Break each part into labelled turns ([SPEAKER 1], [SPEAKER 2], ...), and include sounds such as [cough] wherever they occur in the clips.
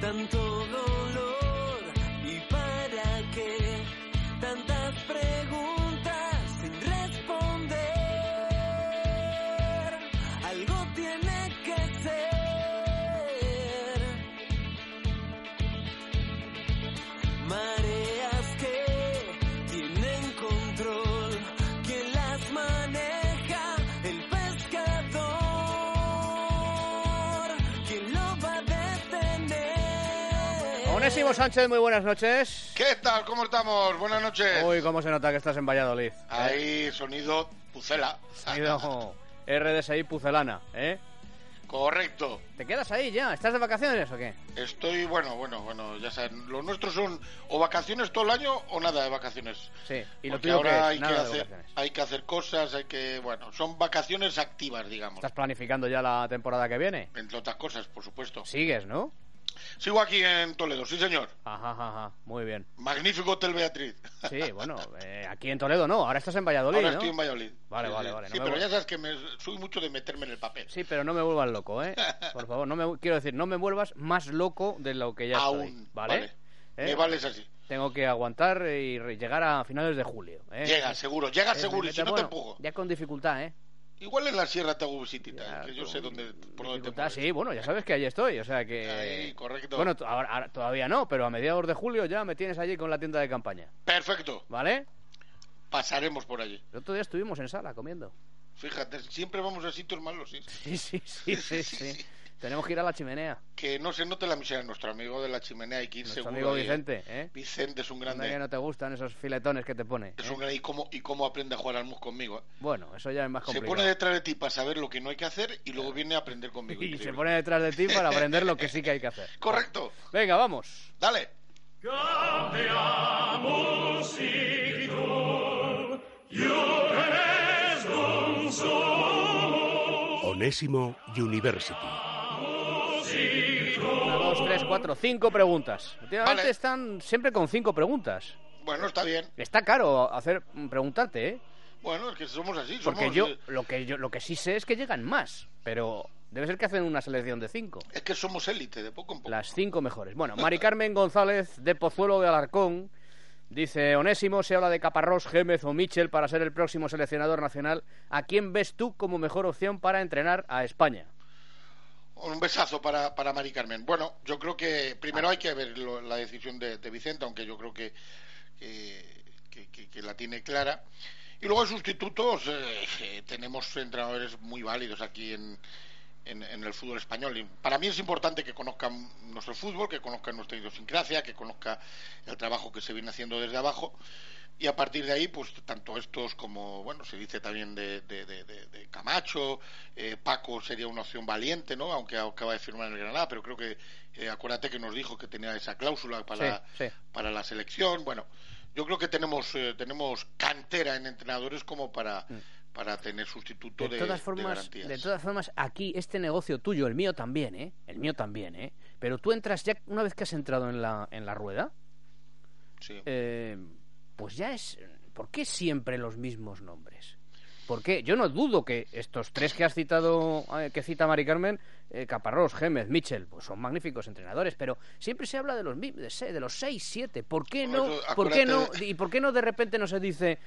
[SPEAKER 1] tanto dolor
[SPEAKER 2] Onésimo Sánchez, muy buenas noches.
[SPEAKER 3] ¿Qué tal? ¿Cómo estamos? Buenas noches.
[SPEAKER 2] Uy, cómo se nota que estás en Valladolid.
[SPEAKER 3] Ahí, sonido Pucela.
[SPEAKER 2] Ha ido [laughs] RDSI Pucelana, ¿eh?
[SPEAKER 3] Correcto.
[SPEAKER 2] ¿Te quedas ahí ya? ¿Estás de vacaciones o qué?
[SPEAKER 3] Estoy, bueno, bueno, bueno, ya saben, los nuestros son o vacaciones todo el año o nada de vacaciones.
[SPEAKER 2] Sí, y lo
[SPEAKER 3] Porque
[SPEAKER 2] tuyo que
[SPEAKER 3] ahora
[SPEAKER 2] es
[SPEAKER 3] hay que,
[SPEAKER 2] nada de
[SPEAKER 3] hacer, hay que hacer cosas, hay que, bueno, son vacaciones activas, digamos.
[SPEAKER 2] ¿Estás planificando ya la temporada que viene?
[SPEAKER 3] Entre otras cosas, por supuesto.
[SPEAKER 2] Sigues, ¿no?
[SPEAKER 3] Sigo aquí en Toledo, sí señor.
[SPEAKER 2] Ajá, ajá, ajá. Muy bien.
[SPEAKER 3] Magnífico Hotel Beatriz. [laughs]
[SPEAKER 2] Sí, bueno, eh, aquí en Toledo no, ahora estás en Valladolid,
[SPEAKER 3] Ahora
[SPEAKER 2] ¿no?
[SPEAKER 3] estoy en Valladolid.
[SPEAKER 2] Vale,
[SPEAKER 3] Sí,
[SPEAKER 2] vale,
[SPEAKER 3] sí.
[SPEAKER 2] vale, no
[SPEAKER 3] Sí, pero ya sabes que me, soy mucho de meterme en el papel.
[SPEAKER 2] Sí, pero no me vuelvas loco, ¿eh? [laughs] Por favor, no me quiero decir, no me vuelvas más loco de lo que ya
[SPEAKER 3] Aún,
[SPEAKER 2] estoy, ¿vale?
[SPEAKER 3] vale.
[SPEAKER 2] ¿Eh?
[SPEAKER 3] Me vales así.
[SPEAKER 2] Tengo que aguantar y llegar a finales de julio. ¿eh?
[SPEAKER 3] Llega, seguro, llega
[SPEAKER 2] Eh,
[SPEAKER 3] seguro, y si no te
[SPEAKER 2] bueno,
[SPEAKER 3] empujo.
[SPEAKER 2] Ya con dificultad, ¿eh?
[SPEAKER 3] Igual en la sierra
[SPEAKER 2] Ya,
[SPEAKER 3] que yo sé dónde, por dónde te
[SPEAKER 2] sí, bueno, ya sabes que ahí estoy, o sea que...
[SPEAKER 3] Ahí, correcto.
[SPEAKER 2] Bueno, ahora todavía no, pero a mediados de julio ya me tienes allí con la tienda de campaña,
[SPEAKER 3] Perfecto,
[SPEAKER 2] ¿vale?
[SPEAKER 3] pasaremos por allí.
[SPEAKER 2] El otro día estuvimos en sala comiendo.
[SPEAKER 3] Fíjate, siempre vamos a sitios malos, sí.
[SPEAKER 2] Sí, sí, sí, [laughs] sí, sí. Tenemos que ir a la chimenea.
[SPEAKER 3] Que no se note la miseria. Nuestro amigo de la chimenea hay que ir
[SPEAKER 2] Nuestro
[SPEAKER 3] seguro.
[SPEAKER 2] amigo. Vicente, ¿eh?
[SPEAKER 3] Vicente es un grande.
[SPEAKER 2] que no te gustan esos filetones que te pone.
[SPEAKER 3] Es
[SPEAKER 2] ¿eh?
[SPEAKER 3] un grande. Y cómo, y cómo aprende a jugar al mus conmigo. ¿eh?
[SPEAKER 2] Bueno, eso ya es más
[SPEAKER 3] Se
[SPEAKER 2] complicado.
[SPEAKER 3] pone detrás de ti para saber lo que no hay que hacer y luego viene a aprender conmigo. [laughs]
[SPEAKER 2] Y se pone detrás de ti para aprender lo que sí que hay que hacer. [laughs]
[SPEAKER 3] Correcto.
[SPEAKER 2] Venga, vamos.
[SPEAKER 3] Dale.
[SPEAKER 4] Onésimo University.
[SPEAKER 2] Una, dos, tres, cuatro, cinco preguntas. Últimamente
[SPEAKER 3] Vale.
[SPEAKER 2] están siempre con cinco preguntas.
[SPEAKER 3] Bueno, está bien.
[SPEAKER 2] Está caro hacer preguntarte, ¿eh?
[SPEAKER 3] Bueno, es que somos así.
[SPEAKER 2] Porque
[SPEAKER 3] somos,
[SPEAKER 2] yo lo que yo lo que sí sé es que llegan más, pero debe ser que hacen una selección de cinco.
[SPEAKER 3] Es que somos élite, de poco en poco.
[SPEAKER 2] Las cinco mejores. Bueno, Mari Carmen González de Pozuelo de Alarcón dice Onésimo se habla de Caparrós, Gémez o Michel para ser el próximo seleccionador nacional. ¿A quién ves tú como mejor opción para entrenar a España?
[SPEAKER 3] Un besazo para, para Mari Carmen. Bueno, yo creo que primero hay que ver lo- la decisión de, Vicente, aunque yo creo que, que, la tiene clara. Y luego sustitutos, eh, eh, tenemos entrenadores muy válidos aquí en, en, en el fútbol español. Y para mí es importante que conozcan nuestro fútbol, que conozcan nuestra idiosincrasia, que conozca el trabajo que se viene haciendo desde abajo. Y a partir de ahí, pues tanto estos como, bueno, se dice también de, de, de- de- Camacho, eh, Paco sería una opción valiente, ¿no? Aunque acaba de firmar en el Granada, pero creo que, eh, acuérdate que nos dijo que tenía esa cláusula para,
[SPEAKER 2] Sí, sí.
[SPEAKER 3] para la selección. Bueno, yo creo que tenemos, eh, tenemos cantera en entrenadores como para, para tener sustituto
[SPEAKER 2] Mm. De todas formas,
[SPEAKER 3] garantías.
[SPEAKER 2] de todas formas, aquí este negocio tuyo, el mío también, ¿eh? El mío también, ¿eh? Pero tú entras ya una vez que has entrado en la en la rueda,
[SPEAKER 3] Sí.
[SPEAKER 2] eh, pues ya es. ¿Por qué siempre los mismos nombres? ¿Por qué? Yo no dudo que estos tres que has citado, eh, que cita Mari Carmen, eh, Caparrós, Gémez, Michel, pues son magníficos entrenadores, pero siempre se habla de los de, se- de los seis, siete. ¿Por qué no?
[SPEAKER 3] eso,
[SPEAKER 2] ¿Por qué no? ¿Y por qué no de repente no se dice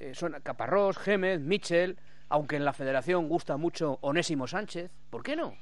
[SPEAKER 2] eh, son Caparrós, Gémez, Michel, aunque en la Federación gusta mucho Onésimo Sánchez? ¿Por qué no?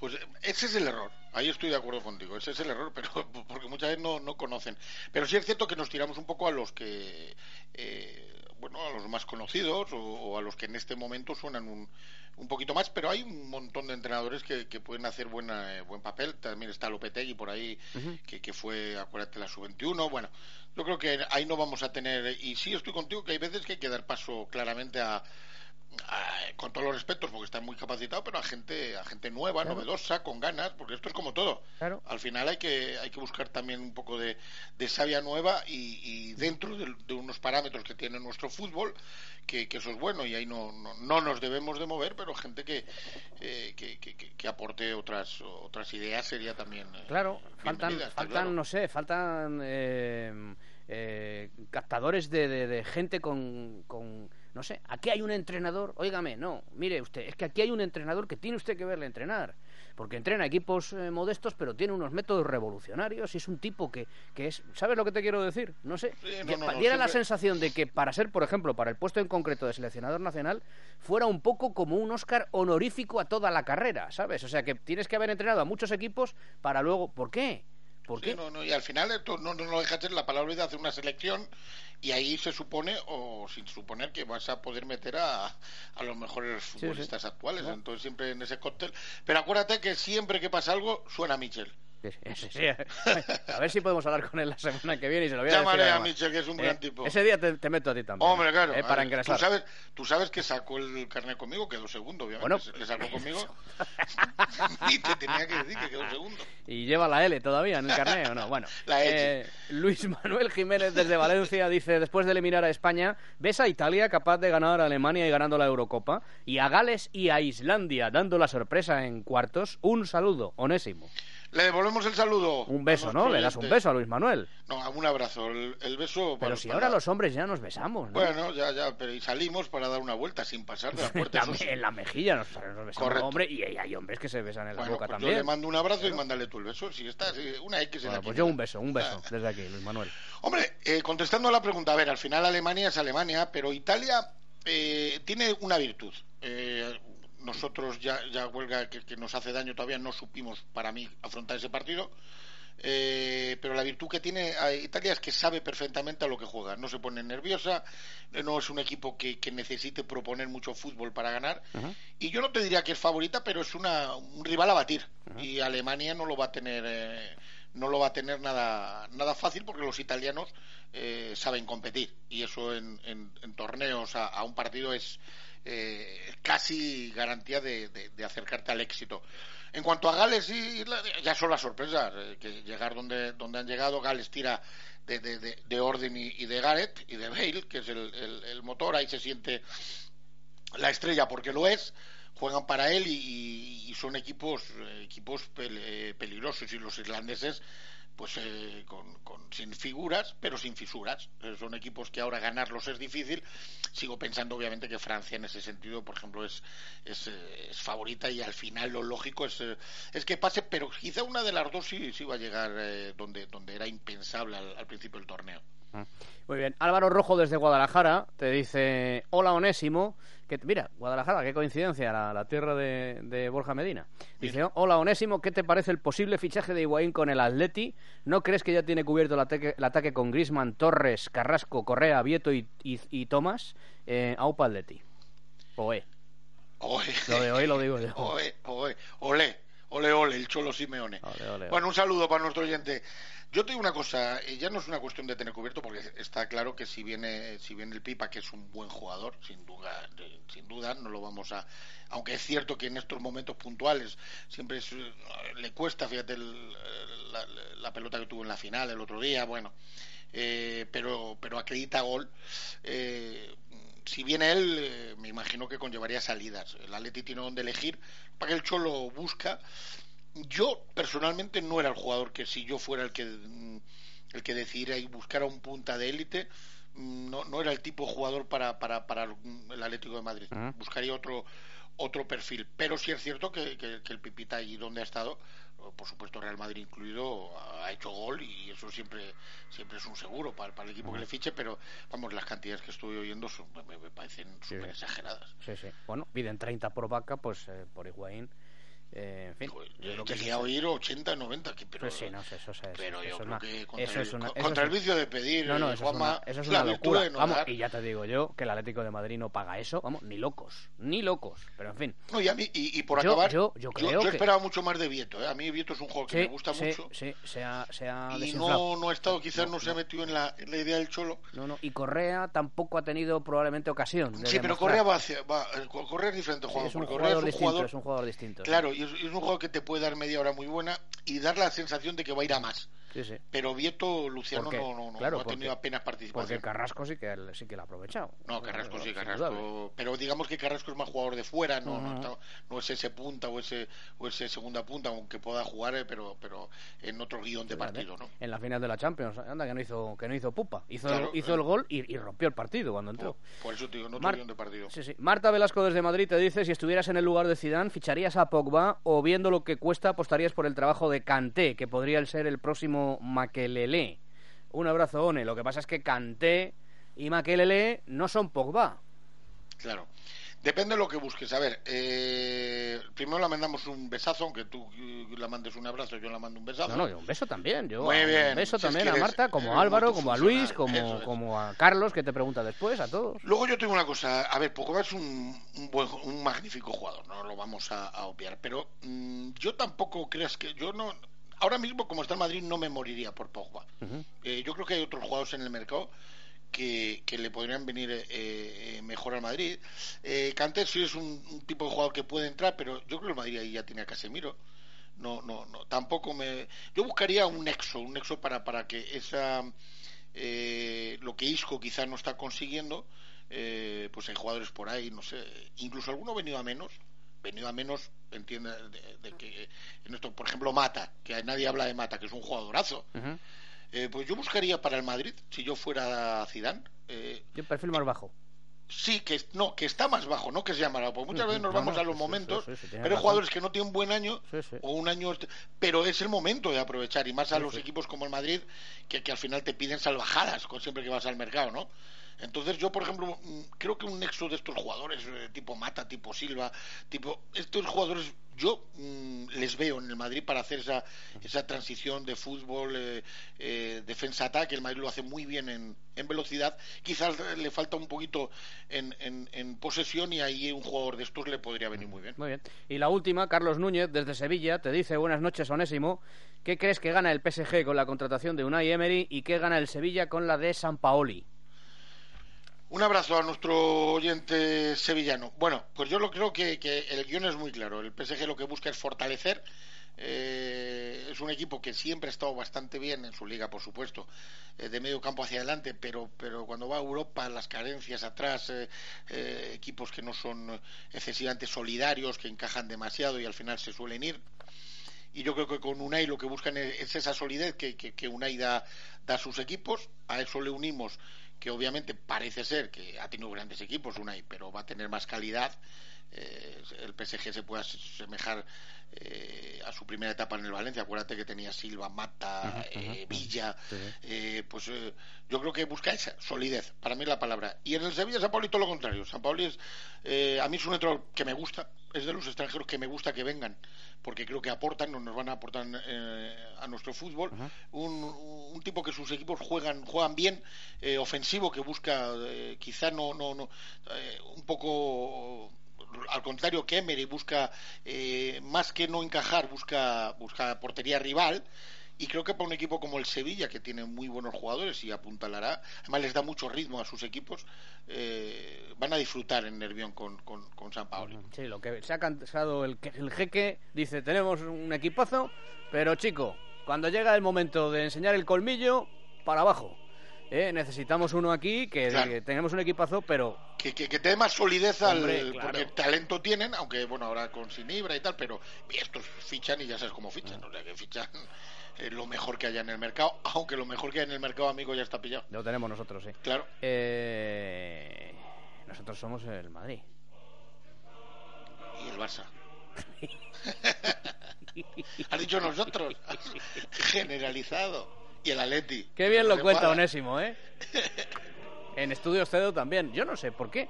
[SPEAKER 3] Pues ese es el error. Ahí estoy de acuerdo contigo. Ese es el error, pero [laughs] porque muchas veces no, no conocen. Pero sí es cierto que nos tiramos un poco a los que, eh, bueno, a los más conocidos o, o a los que en este momento suenan un, un poquito más. Pero hay un montón de entrenadores que, que pueden hacer buena, eh, buen papel. También está Lopetegui por ahí, que, que fue, acuérdate, la sub-21. Bueno, yo creo que ahí no vamos a tener. Y sí estoy contigo que hay veces que hay que dar paso claramente a con todos los respetos porque está muy capacitado pero a gente a gente nueva
[SPEAKER 2] Claro.
[SPEAKER 3] novedosa con ganas porque esto es como todo
[SPEAKER 2] Claro.
[SPEAKER 3] al final hay que hay que buscar también un poco de, de savia nueva y, y dentro de, de unos parámetros que tiene nuestro fútbol que, que eso es bueno y ahí no, no, no nos debemos de mover pero gente que eh, que, que, aporte otras otras ideas sería también eh,
[SPEAKER 2] Claro, faltan, faltan
[SPEAKER 3] claro.
[SPEAKER 2] no sé, faltan eh, eh, captadores de, de- de gente con, con, no sé, aquí hay un entrenador, óigame, no, mire usted, es que aquí hay un entrenador que tiene usted que verle entrenar, porque entrena equipos eh, modestos, pero tiene unos métodos revolucionarios y es un tipo que, que es, ¿sabes lo que te quiero decir? No sé,
[SPEAKER 3] Sí, no,
[SPEAKER 2] que
[SPEAKER 3] no,
[SPEAKER 2] pa-
[SPEAKER 3] no,
[SPEAKER 2] diera la
[SPEAKER 3] siempre-
[SPEAKER 2] sensación de que para ser, por ejemplo, para el puesto en concreto de seleccionador nacional, fuera un poco como un Oscar honorífico a toda la carrera, ¿sabes? O sea, que tienes que haber entrenado a muchos equipos para luego, ¿por qué? ¿Por
[SPEAKER 3] Sí,
[SPEAKER 2] qué?
[SPEAKER 3] no, no, y al final esto no, no, no deja de ser la palabra de hacer una selección y ahí se supone, o sin suponer, que vas a poder meter a, a los mejores
[SPEAKER 2] sí.
[SPEAKER 3] futbolistas actuales. Entonces siempre en ese cóctel. Pero acuérdate que siempre que pasa algo, suena Michel.
[SPEAKER 2] Sí, sí, sí. A ver si podemos hablar con él la semana que viene y se lo voy a
[SPEAKER 3] Llamaré
[SPEAKER 2] decir.
[SPEAKER 3] a
[SPEAKER 2] además.
[SPEAKER 3] Michel, que es un
[SPEAKER 2] Eh,
[SPEAKER 3] gran tipo.
[SPEAKER 2] Ese día te, te meto a ti también.
[SPEAKER 3] Hombre, claro.
[SPEAKER 2] eh, para
[SPEAKER 3] a ver,
[SPEAKER 2] ingresar.
[SPEAKER 3] Tú sabes, tú sabes que sacó el carnet conmigo, quedó segundo, obviamente.
[SPEAKER 2] Bueno,
[SPEAKER 3] le sacó conmigo. [laughs] y te tenía que decir que quedó segundo.
[SPEAKER 2] ¿Y lleva la L todavía en el carnet o no? Bueno, [laughs]
[SPEAKER 3] La
[SPEAKER 2] eh, Luis Manuel Jiménez desde Valencia dice, después de eliminar a España, ¿ves a Italia capaz de ganar a Alemania y ganando la Eurocopa? Y a Gales y a Islandia dando la sorpresa en cuartos. Un saludo, Onésimo.
[SPEAKER 3] Le devolvemos el saludo.
[SPEAKER 2] Un beso, ¿no? Le das un beso a Luis Manuel.
[SPEAKER 3] No, un abrazo. El, el beso.
[SPEAKER 2] Pero
[SPEAKER 3] para-
[SPEAKER 2] si
[SPEAKER 3] para-
[SPEAKER 2] ahora los hombres ya nos besamos, ¿no?
[SPEAKER 3] Bueno, ya, ya, pero y salimos para dar una vuelta sin pasar de la [laughs] puerta.
[SPEAKER 2] la, en la mejilla nos, nos besamos,
[SPEAKER 3] Correcto.
[SPEAKER 2] hombre, y hay hombres que se besan en la
[SPEAKER 3] Bueno,
[SPEAKER 2] boca
[SPEAKER 3] pues yo
[SPEAKER 2] también.
[SPEAKER 3] le mando un abrazo y mándale tú el beso. Si está, sí, una X en
[SPEAKER 2] Bueno,
[SPEAKER 3] la
[SPEAKER 2] pues yo un beso, un beso
[SPEAKER 3] Ah.
[SPEAKER 2] desde aquí, Luis Manuel.
[SPEAKER 3] Hombre, eh, contestando a la pregunta, a ver, al final Alemania es Alemania, pero Italia eh, tiene una virtud. Eh, nosotros ya, ya huelga que, que nos hace daño todavía, no supimos para mí afrontar ese partido. Eh, pero la virtud que tiene eh, Italia es que sabe perfectamente a lo que juega, no se pone nerviosa, eh, no es un equipo que, que necesite proponer mucho fútbol para ganar. Y yo no te diría que es favorita, pero es una, un rival a batir. Y Alemania no lo va a tener. eh, no lo va a tener nada, nada fácil porque los italianos eh, saben competir. Y eso en, en- en torneos a, un partido es eh, casi garantía de, acercarte al éxito. En cuanto a Gales y ya son las sorpresas, eh, que llegar donde, donde han llegado, Gales tira de, de, de- de Orden y, de Gareth y de Bale, que es el motor, ahí se siente la estrella porque lo es juegan para él y, son equipos eh, equipos eh, peligrosos. Y los irlandeses pues eh, con, con- sin figuras pero sin fisuras. Eh, son equipos que ahora ganarlos es difícil. Sigo pensando obviamente que Francia en ese sentido por ejemplo es es, favorita y al final lo lógico es es que pase. Pero quizá una de las dos sí, sí va a llegar donde donde era impensable al, al principio del torneo
[SPEAKER 2] Muy bien. Álvaro Rojo desde Guadalajara te dice: Hola, Onésimo. Que, mira, Guadalajara, qué coincidencia, la, la tierra de, de Borja Medina. Dice: Hola, Onésimo, ¿qué te parece el posible fichaje de Higuaín con el Atleti? ¿No crees que ya tiene cubierto el ataque, el ataque con Grisman, Torres, Carrasco, Correa, Vieto y, y, y Tomás? Eh, Aupa Atleti. Oe.
[SPEAKER 3] Oe.
[SPEAKER 2] Lo de hoy lo digo yo.
[SPEAKER 3] Oe, oe, ole, ole, ole, el Cholo Simeone.
[SPEAKER 2] Ole, ole,
[SPEAKER 3] Bueno, un saludo para nuestro oyente. Yo te digo una cosa, eh, ya no es una cuestión de tener cubierto, porque está claro que si viene, si viene el Pipa, que es un buen jugador, sin duda, sin duda, no lo vamos a. Aunque es cierto que en estos momentos puntuales siempre es, eh, le cuesta, fíjate, el- la, la pelota que tuvo en la final el otro día, bueno, eh, pero, pero acredita gol. Eh, si viene él, eh, me imagino que conllevaría salidas. El Atleti tiene donde elegir, para que el Cholo busca. Yo personalmente no era el jugador que si yo fuera el que mm, el que decidiera y buscara un punta de élite, mm, no, no era el tipo de jugador para, para, para el Atlético de Madrid. Buscaría otro otro perfil. Pero sí es cierto que, que- que el Pipita allí donde ha estado, por supuesto Real Madrid incluido, ha hecho gol y eso siempre siempre es un seguro para, para el equipo que le fiche, pero vamos, las cantidades que estoy oyendo son- me, me parecen súper exageradas.
[SPEAKER 2] Sí, sí. Bueno, piden 30 por vaca, pues eh, por Higuaín. Eh, en fin,
[SPEAKER 3] Joder,
[SPEAKER 2] yo creo
[SPEAKER 3] que
[SPEAKER 2] que
[SPEAKER 3] a oír 80, 90, que, pero,
[SPEAKER 2] Pues sí, no sé, eso es.
[SPEAKER 3] pero yo
[SPEAKER 2] eso es
[SPEAKER 3] creo
[SPEAKER 2] una-
[SPEAKER 3] que contra,
[SPEAKER 2] eso
[SPEAKER 3] el,
[SPEAKER 2] es una- eso
[SPEAKER 3] contra
[SPEAKER 2] es
[SPEAKER 3] el
[SPEAKER 2] un-
[SPEAKER 3] vicio de pedir,
[SPEAKER 2] No, no, eso es
[SPEAKER 3] Juanma,
[SPEAKER 2] una, eso es una locura.
[SPEAKER 3] no
[SPEAKER 2] vamos, y ya te digo yo que el Atlético de Madrid no paga eso, vamos, ni locos, ni locos. Pero en fin,
[SPEAKER 3] No, y, a mí, y, y por
[SPEAKER 2] Yo-
[SPEAKER 3] acabar,
[SPEAKER 2] yo- yo creo que-
[SPEAKER 3] esperaba mucho más de Vieto. ¿eh? A mí Vieto es un juego que
[SPEAKER 2] sí,
[SPEAKER 3] me gusta
[SPEAKER 2] sí,
[SPEAKER 3] mucho.
[SPEAKER 2] sí, se ha, se ha
[SPEAKER 3] Y no, no ha estado, quizás no, se ha metido en la, en la idea del Cholo.
[SPEAKER 2] No, no, y Correa tampoco ha tenido probablemente ocasión. de
[SPEAKER 3] Sí, pero
[SPEAKER 2] demostrar.
[SPEAKER 3] Correa va hacia. Va, Correa es diferente, Juan.
[SPEAKER 2] es un
[SPEAKER 3] Correa
[SPEAKER 2] jugador
[SPEAKER 3] es un
[SPEAKER 2] distinto,
[SPEAKER 3] jugador.
[SPEAKER 2] es.
[SPEAKER 3] Claro, y es, es un jugador que te puede dar media hora muy buena y dar la sensación de que va a ir a más.
[SPEAKER 2] Sí, sí.
[SPEAKER 3] Pero Vieto, Luciano,
[SPEAKER 2] Porque-
[SPEAKER 3] no, no, no,
[SPEAKER 2] claro,
[SPEAKER 3] no ha tenido
[SPEAKER 2] porque-
[SPEAKER 3] apenas
[SPEAKER 2] Porque
[SPEAKER 3] participación.
[SPEAKER 2] Carrasco sí que, sí que lo ha aprovechado.
[SPEAKER 3] No, Carrasco sí, Carrasco. Pero digamos que Carrasco es más jugador de fuera, no, no,
[SPEAKER 2] Ujú.
[SPEAKER 3] está- no es ese punta o ese, o ese segunda punta, aunque pueda jugar, eh, pero, pero en otro guion de partido, ¿no?
[SPEAKER 2] En la final de la Champions, anda que no hizo, que no hizo pupa. Hizo,
[SPEAKER 3] Claro,
[SPEAKER 2] hizo
[SPEAKER 3] eh.
[SPEAKER 2] el gol y, y rompió el partido cuando entró.
[SPEAKER 3] Por, por eso te digo, en otro
[SPEAKER 2] Mar-
[SPEAKER 3] guion de partido.
[SPEAKER 2] Sí, sí. Marta Velasco desde Madrid te dice, si estuvieras en el lugar de Zidane, ¿ficharías a Pogba o viendo lo que cuesta apostarías por el trabajo de Kanté, que podría ser el próximo Makelele? Un abrazo, One. Lo que pasa es que Kanté y Makelele no son Pogba.
[SPEAKER 3] Claro. Depende de lo que busques. A ver, eh, primero le mandamos un besazo, aunque tú eh, la mandes un abrazo, yo la mando un besazo.
[SPEAKER 2] No, no, yo un beso también. Yo
[SPEAKER 3] Muy bien.
[SPEAKER 2] Un beso
[SPEAKER 3] Si
[SPEAKER 2] también a Marta, como a Álvaro, como a Luis, como,
[SPEAKER 3] eso es.
[SPEAKER 2] como a Carlos, que te pregunta después, a todos.
[SPEAKER 3] Luego yo tengo una cosa, a ver, Pogba es un, un, buen, un magnífico jugador, no lo vamos a, a obviar, pero mm, yo tampoco creas que yo no, ahora mismo como está el Madrid no me moriría por Pogba. Eh, yo creo que hay otros jugadores en el mercado que, que le podrían venir eh, eh, mejor al Madrid. Eh, sí es un, tipo de jugador que puede entrar, pero yo creo que el Madrid ahí ya tiene a Casemiro. No, no, no, tampoco me. Yo buscaría un nexo, un nexo para, para que esa. eh, lo que Isco quizás no está consiguiendo, eh, pues hay jugadores por ahí, no sé, incluso alguno venido a menos, venido a menos, entiende, de, de que en esto, por ejemplo, Mata, que nadie habla de Mata, que es un jugadorazo. Eh, pues yo buscaría para el Madrid, si yo fuera Zidane, eh,
[SPEAKER 2] Yo perfil más bajo.
[SPEAKER 3] sí que no que está más bajo, no que sea más bajo, porque muchas veces nos
[SPEAKER 2] No,
[SPEAKER 3] vamos
[SPEAKER 2] no,
[SPEAKER 3] a los
[SPEAKER 2] sí,
[SPEAKER 3] momentos,
[SPEAKER 2] sí, sí,
[SPEAKER 3] pero hay
[SPEAKER 2] razón.
[SPEAKER 3] jugadores que no tienen buen año o un año, pero es el momento de aprovechar y más a los equipos como el Madrid que, que al final te piden salvajadas con siempre que vas al mercado, ¿no? Entonces yo, por ejemplo, mm, creo que un nexo de estos jugadores, eh, tipo Mata, tipo Silva, tipo estos jugadores, yo mm, les veo en el Madrid para hacer esa, esa transición de fútbol, eh, eh, defensa-ataque. El Madrid lo hace muy bien en, en velocidad. Quizás le falta un poquito en, en- en posesión y ahí un jugador de estos le podría venir muy bien.
[SPEAKER 2] Muy bien. Y la última, Carlos Núñez, desde Sevilla, te dice, buenas noches, Onésimo. ¿Qué crees que gana el PSG con la contratación de Unai Emery y qué gana el Sevilla con la de San Paoli?
[SPEAKER 3] Un abrazo a nuestro oyente sevillano. Bueno, pues yo lo creo que, que el guion es muy claro. El PSG lo que busca es fortalecer. Eh, es un equipo que siempre ha estado bastante bien en su liga, por supuesto, eh, de medio campo hacia adelante, pero, pero cuando va a Europa, las carencias atrás, eh, equipos que no son excesivamente solidarios, que encajan demasiado y al final se suelen ir. Y yo creo que con Unai lo que buscan es, es esa solidez que, que, Unai da, da a sus equipos. A eso le unimos que obviamente parece ser que ha tenido grandes equipos Unai, pero va a tener más calidad. El PSG se puede asemejar a su primera etapa en el Valencia. Acuérdate que tenía Silva, Mata, eh. Villa.
[SPEAKER 2] Sí.
[SPEAKER 3] Eh, pues eh, yo creo que busca esa solidez. Para mí es la palabra. Y en el Sevilla, San Pauli todo lo contrario. San Pauli es, eh, a mí es un entrenador que me gusta. Es de los extranjeros que me gusta que vengan, porque creo que aportan, nos van a aportar a nuestro fútbol. un, un tipo que sus equipos juegan juegan bien, ofensivo, que busca, quizá no, no, no un poco al contrario que Emery busca eh, más que no encajar busca busca portería rival y creo que para un equipo como el Sevilla que tiene muy buenos jugadores y apuntalará además les da mucho ritmo a sus equipos eh, van a disfrutar en Nervión con, con, San Paoli
[SPEAKER 2] Sí, lo que se ha cansado el, el jeque, dice, tenemos un equipazo, pero chico, cuando llega el momento de enseñar el colmillo, para abajo. ¿Eh? Necesitamos uno aquí, que,
[SPEAKER 3] Claro.
[SPEAKER 2] que tenemos un equipazo, pero
[SPEAKER 3] que, que, que te dé más solidez al
[SPEAKER 2] Hombre, claro.
[SPEAKER 3] porque talento tienen aunque bueno ahora con Sinibra y tal pero estos fichan y ya sabes cómo fichan o sea que fichan eh, lo mejor que haya en el mercado [laughs] aunque lo mejor que hay en el mercado amigo ya está pillado
[SPEAKER 2] lo tenemos nosotros, sí.
[SPEAKER 3] claro
[SPEAKER 2] Eh, nosotros somos el Madrid.
[SPEAKER 3] y el Barça [laughs] has dicho nosotros [laughs] generalizado y el Atleti
[SPEAKER 2] Qué bien lo cuenta. Onésimo, ¿eh? [laughs] En Estudios Cedo también. Yo no sé por qué.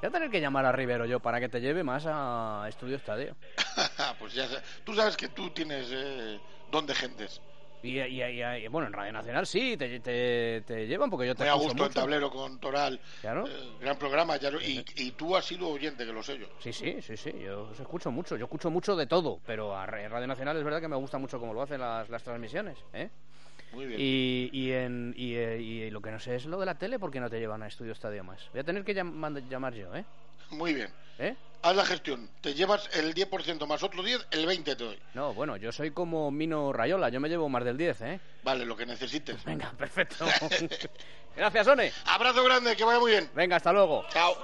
[SPEAKER 2] Voy a tener que llamar a Rivero yo para que te lleve más a Estudio Estadio. [laughs]
[SPEAKER 3] pues ya tú sabes que tú tienes eh, don de gentes
[SPEAKER 2] Y, y- y- y- bueno, en Radio Nacional sí, te, te, te llevan porque yo te
[SPEAKER 3] muy a gusto el
[SPEAKER 2] mucho.
[SPEAKER 3] tablero con Toral
[SPEAKER 2] Claro.
[SPEAKER 3] eh, gran programa ya y, tú has sido oyente que lo sé yo
[SPEAKER 2] Sí, sí, sí, sí, yo os escucho mucho, yo escucho mucho de todo, pero a Ra- Radio Nacional es verdad que me gusta mucho cómo lo hacen las, las transmisiones, ¿eh?
[SPEAKER 3] Muy bien.
[SPEAKER 2] Y, y, en, y, eh, y lo que no sé es lo de la tele, porque no te llevan a Estudio Estadio más? Voy a tener que llam- llamar yo, ¿eh?
[SPEAKER 3] Muy bien.
[SPEAKER 2] ¿Eh?
[SPEAKER 3] Haz la gestión. Te llevas el 10% más otro 10, el 20 te doy.
[SPEAKER 2] No, bueno, yo soy como Mino Rayola, yo me llevo más del 10, ¿eh?
[SPEAKER 3] Vale, lo que necesites. [laughs]
[SPEAKER 2] Venga, perfecto. [laughs] Gracias, One.
[SPEAKER 3] Abrazo grande, que vaya muy bien.
[SPEAKER 2] Venga, hasta luego.
[SPEAKER 3] Chao.